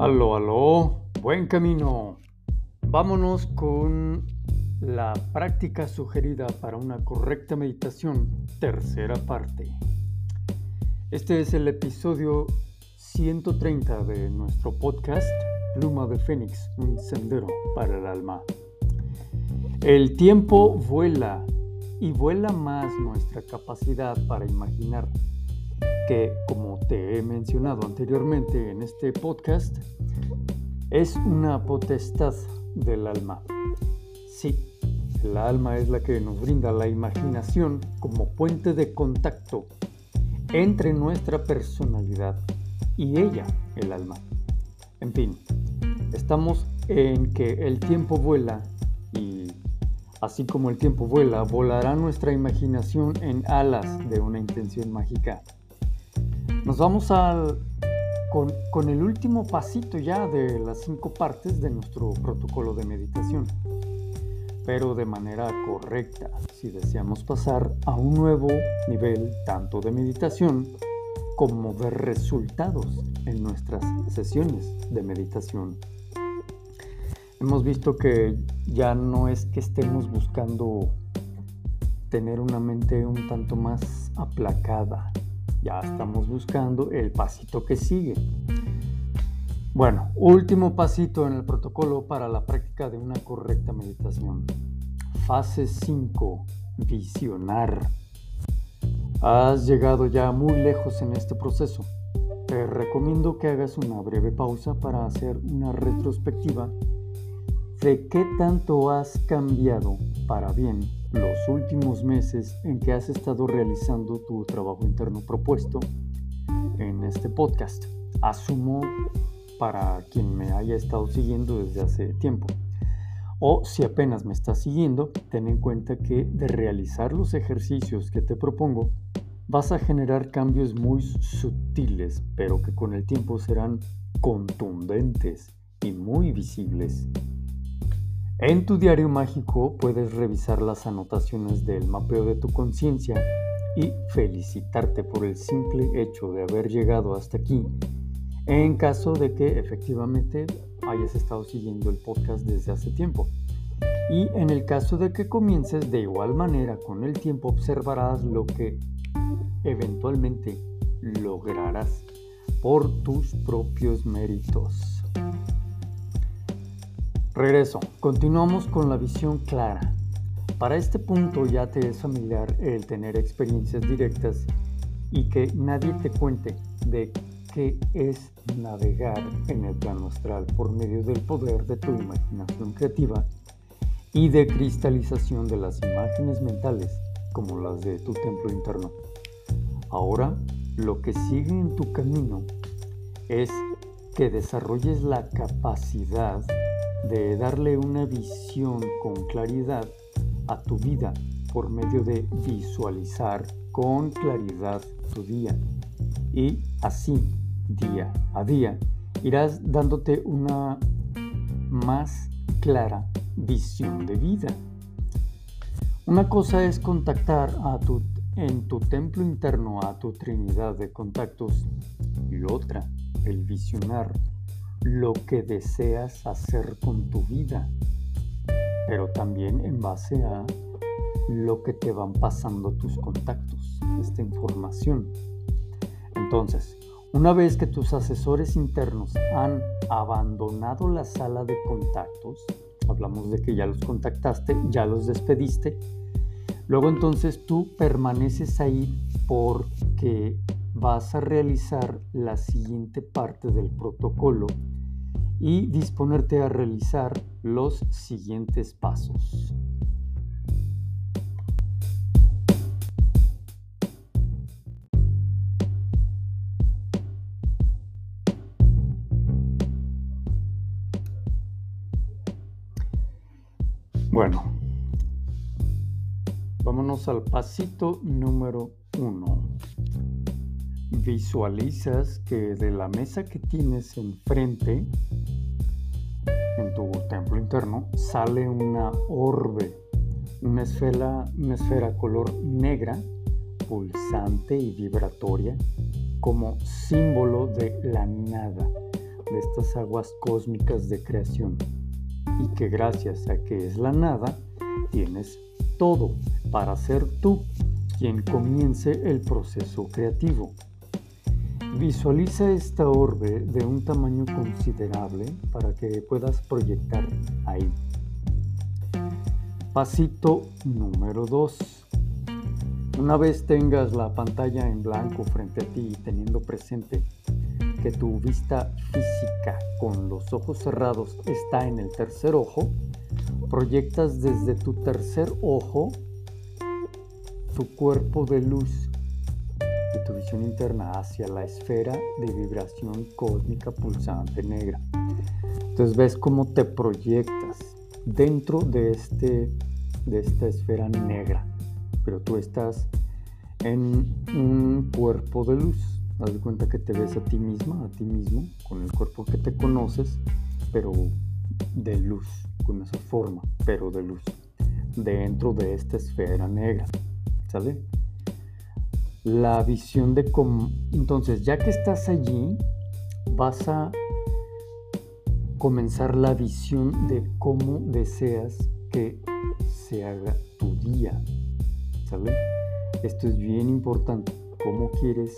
Aló, aló, buen camino. Vámonos con la práctica sugerida para una correcta meditación, tercera parte. Este es el episodio 130 de nuestro podcast Pluma de Fénix, un sendero para el alma. El tiempo vuela y vuela más nuestra capacidad para imaginar que, como te he mencionado anteriormente en este podcast, es una potestad del alma. Sí, el alma es la que nos brinda la imaginación como puente de contacto entre nuestra personalidad y ella, el alma. En fin, estamos en que el tiempo vuela y así como el tiempo vuela, volará nuestra imaginación en alas de una intención mágica. Nos vamos al, con, el último pasito ya de las cinco partes de nuestro protocolo de meditación, pero de manera correcta si deseamos pasar a un nuevo nivel tanto de meditación como de resultados en nuestras sesiones de meditación. Hemos visto que ya no es que estemos buscando tener una mente un tanto más aplacada, ya estamos buscando el pasito que sigue. Bueno, último pasito en el protocolo para la práctica de una correcta meditación. Fase 5. Visionar. Has llegado ya muy lejos en este proceso. Te recomiendo que hagas una breve pausa para hacer una retrospectiva de qué tanto has cambiado para bien los últimos meses en que has estado realizando tu trabajo interno propuesto en este podcast. Asumo para quien me haya estado siguiendo desde hace tiempo. O si apenas me estás siguiendo, ten en cuenta que de realizar los ejercicios que te propongo, vas a generar cambios muy sutiles, pero que con el tiempo serán contundentes y muy visibles. En tu diario mágico puedes revisar las anotaciones del mapeo de tu conciencia y felicitarte por el simple hecho de haber llegado hasta aquí, en caso de que efectivamente hayas estado siguiendo el podcast desde hace tiempo. Y en el caso de que comiences de igual manera con el tiempo observarás lo que eventualmente lograrás por tus propios méritos. Regreso. Continuamos con la visión clara. Para este punto ya te es familiar el tener experiencias directas y que nadie te cuente de qué es navegar en el plano astral por medio del poder de tu imaginación creativa y de cristalización de las imágenes mentales como las de tu templo interno. Ahora, lo que sigue en tu camino es que desarrolles la capacidad de darle una visión con claridad a tu vida por medio de visualizar con claridad tu día. Y así, día a día, irás dándote una más clara visión de vida. Una cosa es contactar a tu, en tu templo interno a tu trinidad de contactos y otra, el visionar lo que deseas hacer con tu vida, pero también en base a lo que te van pasando tus contactos, esta información. Entonces, una vez que tus asesores internos han abandonado la sala de contactos, hablamos de que ya los contactaste, ya los despediste, luego entonces tú permaneces ahí porque vas a realizar la siguiente parte del protocolo y disponerte a realizar los siguientes pasos. Bueno, vámonos al pasito número uno visualizas que de la mesa que tienes enfrente, en tu templo interno, sale una orbe, una esfera, esfera color negra, pulsante y vibratoria, como símbolo de la nada, de estas aguas cósmicas de creación y que gracias a que es la nada, tienes todo para ser tú quien comience el proceso creativo. Visualiza esta orbe de un tamaño considerable para que puedas proyectar ahí. Pasito número 2. Una vez tengas la pantalla en blanco frente a ti y teniendo presente que tu vista física con los ojos cerrados está en el tercer ojo, proyectas desde tu tercer ojo tu cuerpo de luz de tu visión interna hacia la esfera de vibración cósmica pulsante negra. Entonces ves cómo te proyectas dentro de, este, de esta esfera negra, pero tú estás en un cuerpo de luz. Haz de cuenta que te ves a ti misma, a ti mismo, con el cuerpo que te conoces, pero de luz, con esa forma, pero de luz, dentro de esta esfera negra. ¿sale? La visión de cómo... Entonces, ya que estás allí, vas a comenzar la visión de cómo deseas que se haga tu día, ¿sale? Esto es bien importante. ¿Cómo quieres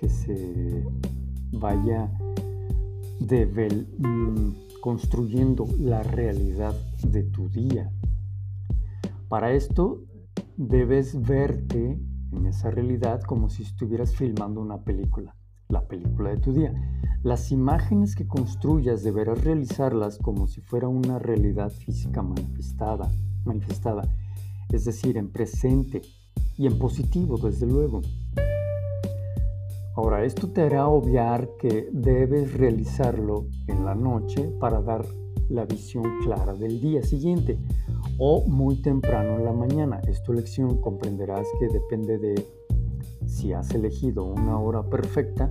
que se vaya mm, construyendo la realidad de tu día? Para esto debes verte en esa realidad como si estuvieras filmando una película, la película de tu día. Las imágenes que construyas deberás realizarlas como si fuera una realidad física manifestada, manifestada, es decir, en presente y en positivo, desde luego. Ahora, esto te hará obviar que debes realizarlo en la noche para dar la visión clara del día siguiente o muy temprano en la mañana. Esta elección comprenderás que depende de si has elegido una hora perfecta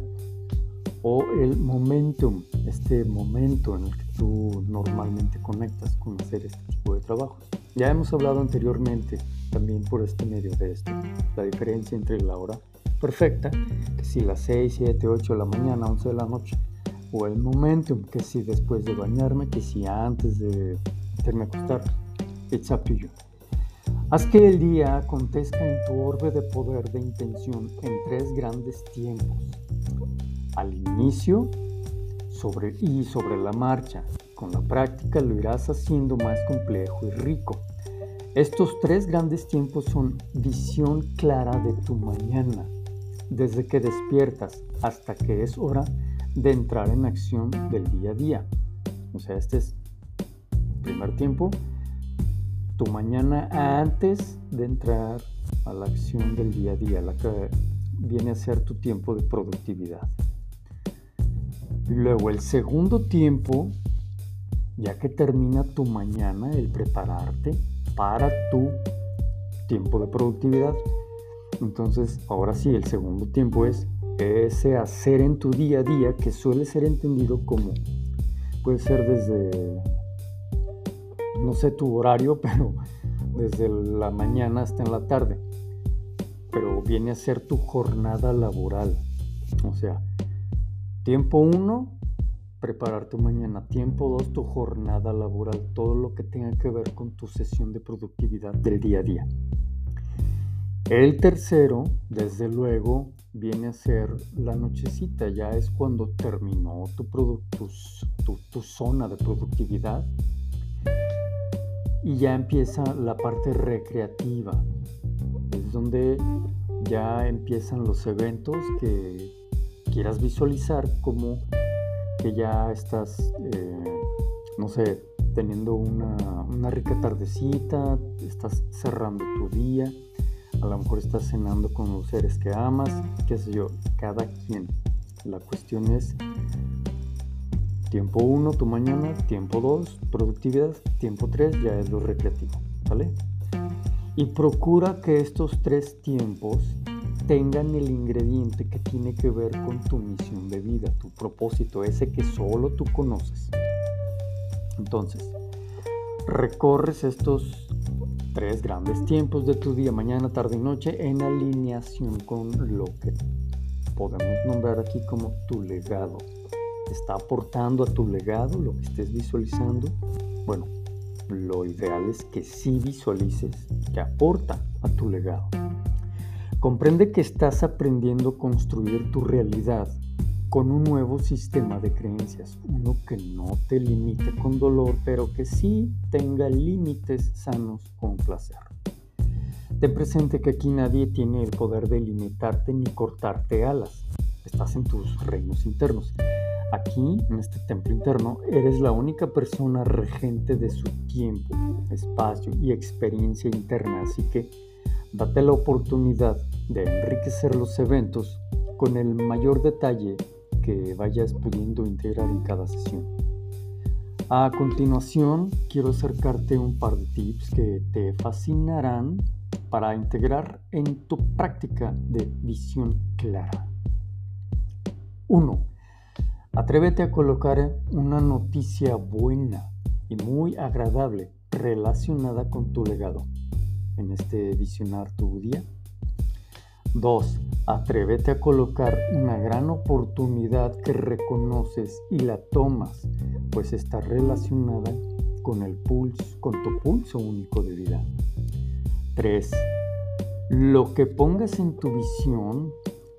o el momentum, este momento en el que tú normalmente conectas con hacer este tipo de trabajos. Ya hemos hablado anteriormente también por este medio de esto, la diferencia entre la hora perfecta, que si las 6, 7, 8 de la mañana, 11 de la noche, o el momentum, que si después de bañarme, que si antes de meterme a acostar To you. Haz que el día acontezca en tu orbe de poder de intención en tres grandes tiempos. Al inicio sobre, y sobre la marcha. Con la práctica lo irás haciendo más complejo y rico. Estos tres grandes tiempos son visión clara de tu mañana, desde que despiertas hasta que es hora de entrar en acción del día a día. O sea, este es primer tiempo, tu mañana antes de entrar a la acción del día a día, la que viene a ser tu tiempo de productividad. Luego el segundo tiempo, ya que termina tu mañana, el prepararte para tu tiempo de productividad. Entonces, ahora sí, el segundo tiempo es ese hacer en tu día a día que suele ser entendido como, puede ser desde no sé tu horario, pero desde la mañana hasta en la tarde. Pero viene a ser tu jornada laboral. O sea, tiempo uno, preparar tu mañana. Tiempo dos, tu jornada laboral. Todo lo que tenga que ver con tu sesión de productividad del día a día. El tercero, desde luego, viene a ser la nochecita. Ya es cuando terminó tu, zona de productividad y ya empieza la parte recreativa. Es donde ya empiezan los eventos que quieras visualizar como que ya estás, eh, no sé, teniendo una, una, rica tardecita, estás cerrando tu día, a lo mejor estás cenando con los seres que amas, qué sé yo, cada quien. La cuestión es Tiempo 1, tu mañana. Tiempo 2, productividad. Tiempo 3, ya es lo recreativo. ¿Vale? Y procura que estos tres tiempos tengan el ingrediente que tiene que ver con tu misión de vida, tu propósito, ese que solo tú conoces. Entonces, recorres estos tres grandes tiempos de tu día, mañana, tarde y noche, en alineación con lo que podemos nombrar aquí como tu legado ¿Está aportando a tu legado lo que estés visualizando? Bueno, lo ideal es que sí visualices que aporta a tu legado. Comprende que estás aprendiendo a construir tu realidad con un nuevo sistema de creencias, uno que no te limite con dolor, pero que sí tenga límites sanos con placer. Ten presente que aquí nadie tiene el poder de limitarte ni cortarte alas. Estás en tus reinos internos. Aquí, en este templo interno, eres la única persona regente de su tiempo, espacio y experiencia interna, así que date la oportunidad de enriquecer los eventos con el mayor detalle que vayas pudiendo integrar en cada sesión. A continuación, quiero acercarte un par de tips que te fascinarán para integrar en tu práctica de visión clara. 1. Atrévete a colocar una noticia buena y muy agradable relacionada con tu legado en este visionar tu día. 2. Atrévete a colocar una gran oportunidad que reconoces y la tomas, pues está relacionada con el pulso, con tu pulso único de vida. 3. Lo que pongas en tu visión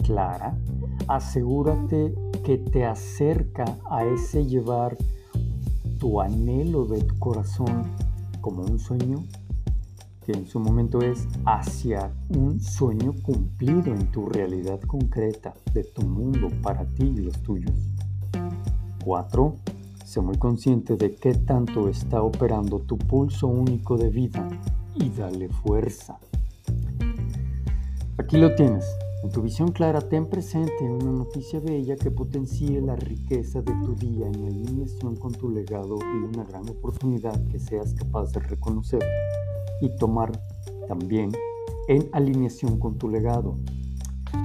clara, asegúrate que te acerca a ese llevar tu anhelo de tu corazón como un sueño que en su momento es hacia un sueño cumplido en tu realidad concreta de tu mundo para ti y los tuyos. 4. Sé muy consciente de qué tanto está operando tu pulso único de vida y dale fuerza. Aquí lo tienes. En tu visión clara, ten presente una noticia bella que potencie la riqueza de tu día en alineación con tu legado y una gran oportunidad que seas capaz de reconocer y tomar también en alineación con tu legado.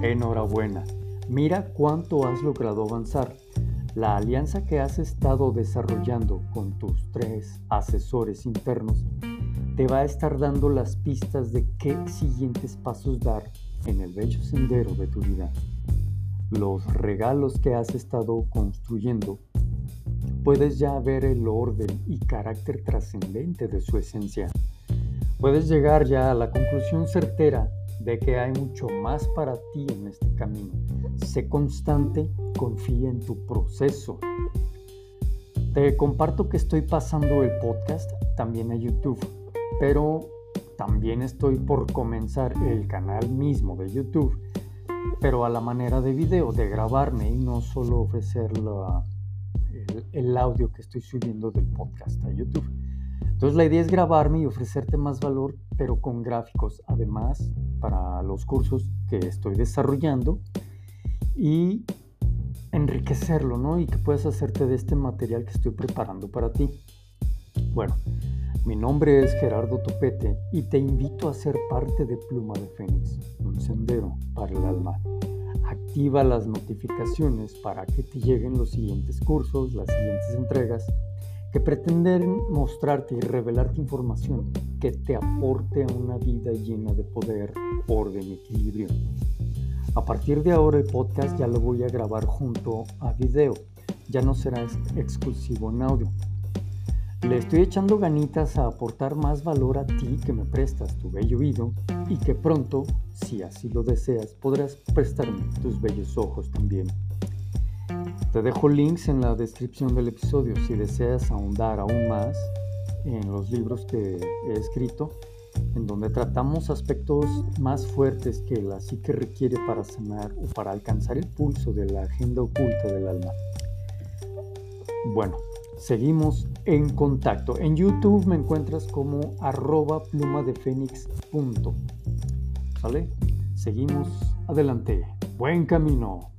Enhorabuena, mira cuánto has logrado avanzar. La alianza que has estado desarrollando con tus tres asesores internos te va a estar dando las pistas de qué siguientes pasos dar en el bello sendero de tu vida. Los regalos que has estado construyendo, puedes ya ver el orden y carácter trascendente de su esencia puedes llegar ya a la conclusión certera de que hay mucho más para ti en este camino. Sé constante, confía en tu proceso. Te comparto que estoy pasando el podcast también a YouTube, pero también estoy por comenzar el canal mismo de YouTube, pero a la manera de video, de grabarme y no solo ofrecer el, el audio que estoy subiendo del podcast a YouTube. Entonces la idea es grabarme y ofrecerte más valor, pero con gráficos, además para los cursos que estoy desarrollando y enriquecerlo, ¿no? Y que puedas hacerte de este material que estoy preparando para ti. Bueno, mi nombre es Gerardo Topete y te invito a ser parte de Pluma de Fénix, un sendero para el alma. Activa las notificaciones para que te lleguen los siguientes cursos, las siguientes entregas que pretenden mostrarte y revelarte información que te aporte a una vida llena de poder, orden y equilibrio. A partir de ahora el podcast ya lo voy a grabar junto a video, ya no será exclusivo en audio. Le estoy echando ganitas a aportar más valor a ti que me prestas tu bello oído y que pronto, si así lo deseas, podrás prestarme tus bellos ojos también. Te dejo links en la descripción del episodio si deseas ahondar aún más en los libros que he escrito, en donde tratamos aspectos más fuertes que la psique requiere para sanar o para alcanzar el pulso de la agenda oculta del alma. Bueno, seguimos en contacto. En YouTube me encuentras como arroba pluma de fénix. ¿Vale? Seguimos adelante. Buen camino.